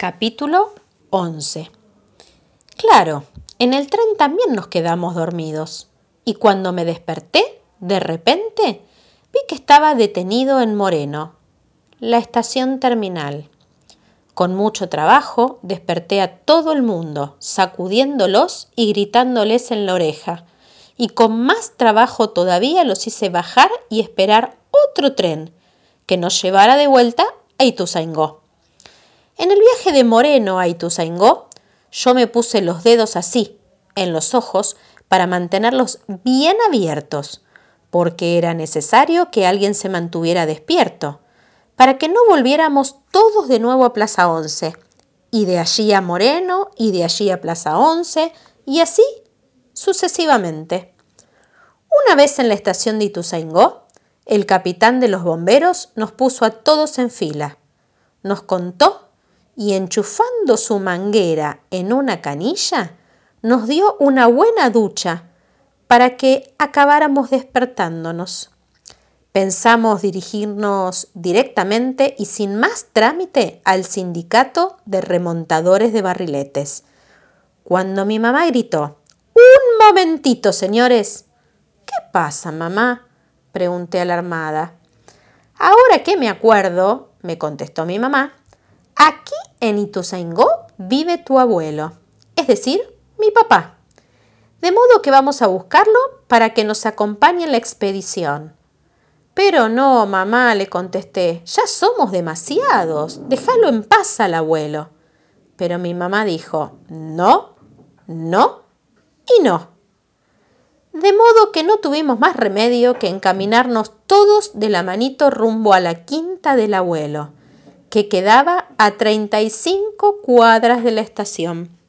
Capítulo 11 Claro, en el tren también nos quedamos dormidos. Y cuando me desperté, de repente, vi que estaba detenido en Moreno, la estación terminal. Con mucho trabajo desperté a todo el mundo, sacudiéndolos y gritándoles en la oreja. Y con más trabajo todavía los hice bajar y esperar otro tren que nos llevara de vuelta a Ituzaingó. En el viaje de Moreno a Ituzaingó, yo me puse los dedos así, en los ojos, para mantenerlos bien abiertos, porque era necesario que alguien se mantuviera despierto, para que no volviéramos todos de nuevo a Plaza 11, y de allí a Moreno, y de allí a Plaza 11, y así sucesivamente. Una vez en la estación de Ituzaingó, el capitán de los bomberos nos puso a todos en fila. Nos contó y enchufando su manguera en una canilla, nos dio una buena ducha para que acabáramos despertándonos. Pensamos dirigirnos directamente y sin más trámite al sindicato de remontadores de barriletes. Cuando mi mamá gritó, Un momentito, señores. ¿Qué pasa, mamá? pregunté alarmada. Ahora que me acuerdo, me contestó mi mamá, Aquí en Ituzaingó vive tu abuelo, es decir, mi papá. De modo que vamos a buscarlo para que nos acompañe en la expedición. Pero no, mamá, le contesté, ya somos demasiados. Déjalo en paz al abuelo. Pero mi mamá dijo, no, no y no. De modo que no tuvimos más remedio que encaminarnos todos de la manito rumbo a la quinta del abuelo que quedaba a 35 cuadras de la estación.